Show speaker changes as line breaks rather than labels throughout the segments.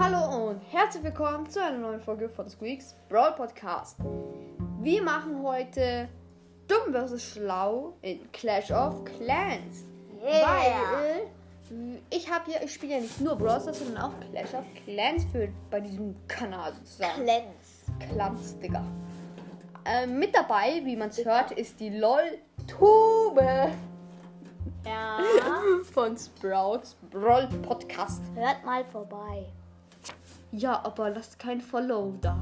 Hallo und herzlich willkommen zu einer neuen Folge von Squeaks Brawl Podcast. Wir machen heute Dumm vs. Schlau in Clash of Clans. Weil ich habe hier, ich spiele ja nicht nur Brawl Stars, sondern auch Clash of Clans für bei diesem Kanal sozusagen.
Cleanse.
Clans, Digga. Ähm, mit dabei, wie man es hört, ist die LOL Tube
Ja.
von Sprouts Brawl Podcast.
Hört mal vorbei.
Ja, aber lasst kein Follow da.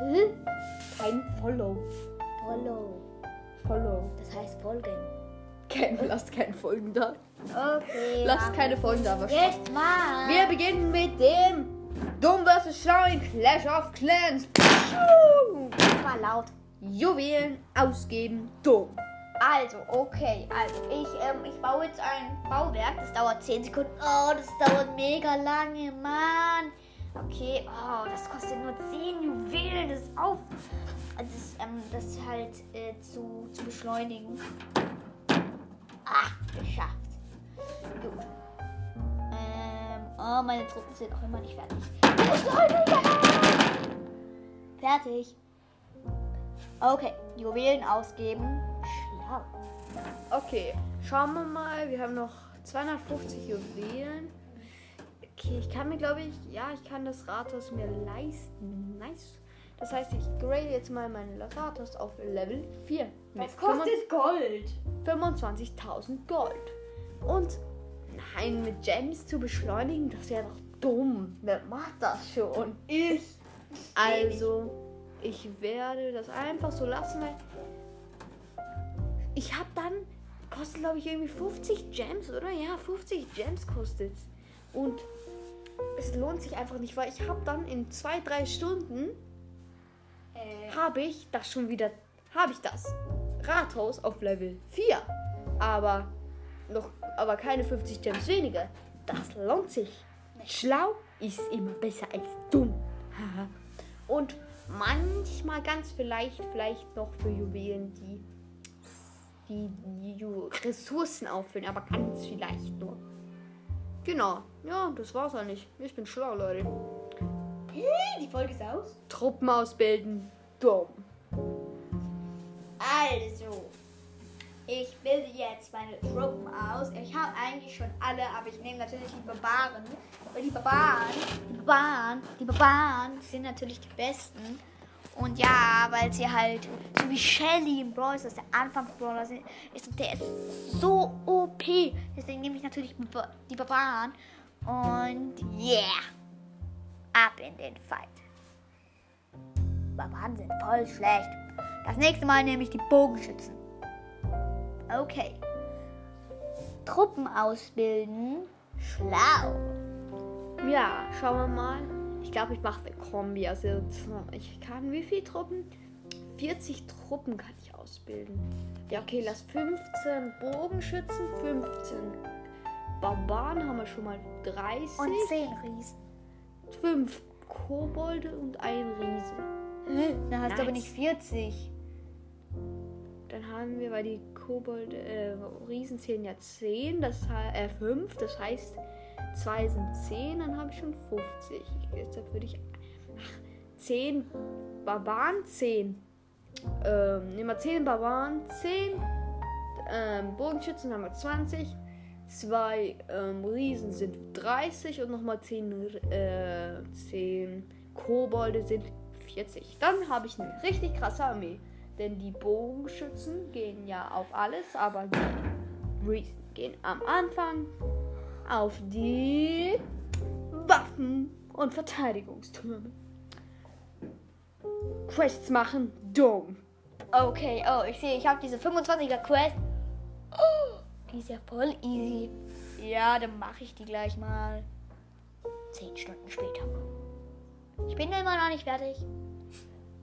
Hm?
Kein Follow.
Follow.
Follow.
Das heißt folgen.
Kein, lasst keine Folgen da.
Okay.
Lasst
machen
keine Folgen da.
Jetzt mal.
Wir beginnen mit dem Dumm vs. Schlau in Clash of Clans.
Jetzt mal laut.
Juwelen ausgeben. Dumm.
Also, okay. Also, ich, ähm, ich baue jetzt ein Bauwerk. Das dauert 10 Sekunden. Oh, das dauert mega lange, Mann. Okay, oh, das kostet nur 10 Juwelen. Das auf. Das, ist, ähm, das halt äh, zu, zu beschleunigen. Ah, geschafft. Gut. Ähm, oh, meine Truppen sind noch immer nicht fertig. Beschleunigen! Fertig. Okay, Juwelen ausgeben. Schlau.
Okay, schauen wir mal. Wir haben noch 250 Juwelen. Okay, ich kann mir, glaube ich, ja, ich kann das Rathaus mir leisten. Nice. Das heißt, ich grade jetzt mal mein Rathaus auf Level 4. mit
Gold?
25.000 Gold. Und nein, mit Gems zu beschleunigen, das wäre doch dumm. Wer macht das schon?
Ich.
Also, ich werde das einfach so lassen, weil ich habe dann, kostet glaube ich irgendwie 50 Gems, oder? Ja, 50 Gems kostet Und es lohnt sich einfach nicht, weil ich habe dann in zwei, drei Stunden
Äh,
habe ich das schon wieder, habe ich das Rathaus auf Level 4. Aber noch, aber keine 50 Gems weniger. Das lohnt sich. Schlau ist immer besser als dumm. Und manchmal ganz vielleicht, vielleicht noch für Juwelen, die die, die Ressourcen auffüllen, aber ganz vielleicht nur. Genau. Ja, das war's eigentlich. Ich bin schlau, Leute.
die Folge ist aus.
Truppen ausbilden. Dumm.
Also, ich bilde jetzt meine Truppen aus. Ich habe eigentlich schon alle, aber ich nehme natürlich die Barbaren. Weil die Barbaren, die Barbaren, die Barbaren sind natürlich die besten. Und ja, weil sie halt, so wie Shelly im Brawl Stars, der Anfangsbrawler ist, und der ist so OP. Deswegen nehme ich natürlich die Barbaren. Und yeah, ab in den Fight. Barbaren sind voll schlecht. Das nächste Mal nehme ich die Bogenschützen. Okay. Truppen ausbilden. Schlau.
Ja, schauen wir mal. Ich glaube, ich mache eine Kombi. Also ich kann wie viele Truppen? 40 Truppen kann ich ausbilden. Ja, okay, lass 15 Bogenschützen, 15 Barbaren haben wir schon mal 30.
Und 10 Riesen.
5 Kobolde und ein Riese.
Dann hast du aber
Nice.
nicht 40.
Dann haben wir, weil die Kobolde, äh, Riesen zählen ja 10, das äh, 5, das heißt, 2 sind 10, dann habe ich schon 50. Deshalb würde ich, ach, 10 Barbaren, 10. Ähm, nehmen wir 10 Barbaren, 10 ähm, Bogenschützen haben wir 20. Zwei ähm, Riesen sind 30 und nochmal 10, äh, 10 Kobolde sind 40. Dann habe ich eine richtig krasse Armee. Denn die Bogenschützen gehen ja auf alles, aber die Riesen gehen am Anfang auf die Waffen und Verteidigungstürme. Quests machen, dumm.
Okay, oh, ich sehe, ich habe diese 25er Quest. Oh, die ist ja voll easy. Ja, dann mache ich die gleich mal. 10 Stunden später. Ich bin immer noch nicht fertig.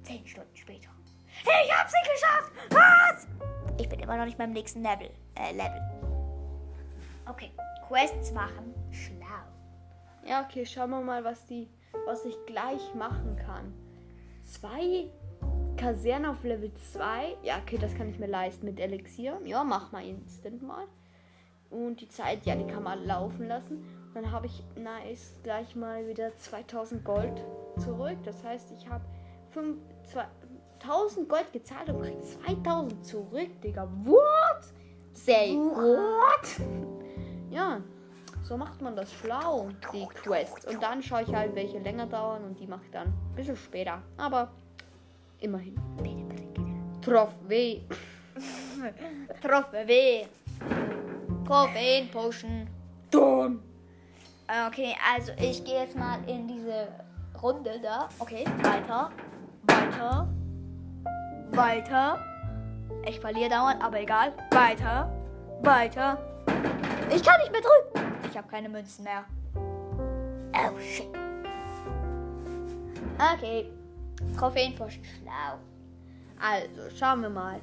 10 Stunden später. Ich habe sie geschafft! Was? Ich bin immer noch nicht beim nächsten Level. Äh, Level. Okay, Quests machen. Schlau.
Ja, okay, schauen wir mal, was die, was ich gleich machen kann. Zwei Kasernen auf Level 2. Ja, okay, das kann ich mir leisten mit Elixier. Ja, mach mal instant mal. Und die Zeit, ja, die kann man laufen lassen. dann habe ich nice gleich mal wieder 2000 Gold zurück. Das heißt, ich habe 1000 Gold gezahlt und krieg 2000 zurück, Digga. What? Say what? Ja, so macht man das schlau, die Quests. Und dann schaue ich halt, welche länger dauern und die mache ich dann ein bisschen später. Aber immerhin. Trophäe.
Trophäe. Trophäen pushen.
Dumm.
Okay, also ich gehe jetzt mal in diese Runde da. Okay, weiter. Weiter. Weiter. Ich verliere dauernd, aber egal. Weiter. Weiter. Ich kann nicht mehr drücken. Ich habe keine Münzen mehr. Oh shit. Okay. Trophäenposten schlau.
Also, schauen wir mal.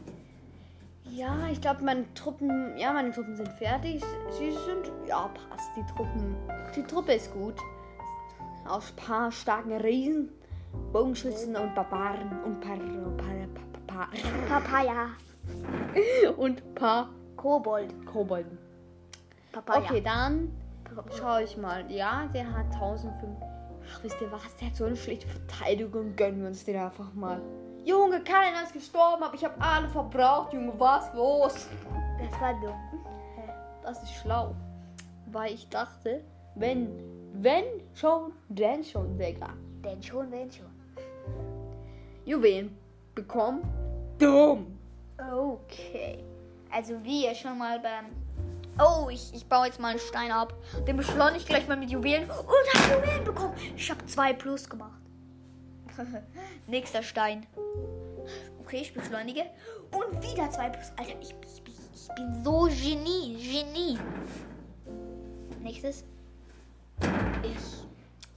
Ja, ich glaube, meine Truppen, ja, meine Truppen sind fertig. Sie sind, ja, passt. Die Truppen, die Truppe ist gut. Aus paar starken Riesen, Bogenschützen und Barbaren und paar, paar, paar,
Papaya.
und paar
Kobold.
Kobolden.
Papaya.
Okay, dann schaue ich mal. Ja, der hat 1500. Ach, wisst ihr was? Der hat so eine schlechte Verteidigung. Gönnen wir uns den einfach mal. Junge, keiner ist gestorben, aber ich habe alle verbraucht. Junge, was los?
Das war dumm.
Das ist schlau. Weil ich dachte, wenn, wenn schon, denn schon, Digga.
Denn schon, wenn schon.
Juwelen bekommen. Dumm.
Okay. Also wie ihr schon mal beim... Oh, ich, ich baue jetzt mal einen Stein ab. Den beschleunige ich gleich mal mit Juwelen. Und habe Juwelen bekommen. Ich habe zwei plus gemacht. Nächster Stein. Okay, ich beschleunige. Und wieder zwei plus. Alter, ich, ich, ich, bin so Genie. Genie. Nächstes. Ich.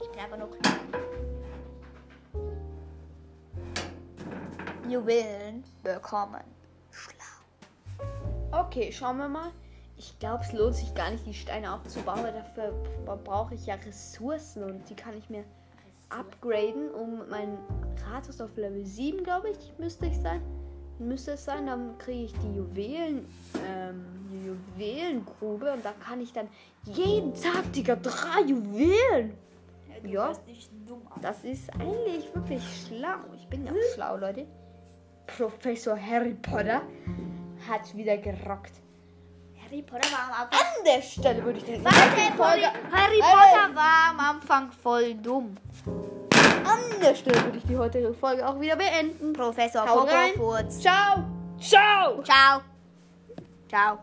Ich bin einfach nur klein. Juwelen bekommen. Schlau.
Okay, schauen wir mal. Ich glaube, es lohnt sich gar nicht, die Steine aufzubauen, weil dafür brauche ich ja Ressourcen und die kann ich mir upgraden, um meinen Rathaus auf Level 7, glaube ich, müsste ich sein. Müsste es sein, dann kriege ich die Juwelen, ähm, die Juwelengrube und da kann ich dann jeden Tag, Digga, drei Juwelen. Ja.
an.
Das ist eigentlich wirklich schlau. Ich bin ja auch schlau, Leute. Professor Harry Potter hat wieder gerockt.
Harry Potter war am Anfang.
An der Stelle würde ich den
Warte, Harry, Harry
Alter.
Potter war am Anfang voll dumm.
An der Stelle würde ich die heutige Folge auch wieder beenden.
Professor. Kokofurz.
Ciao. Ciao.
Ciao. Ciao.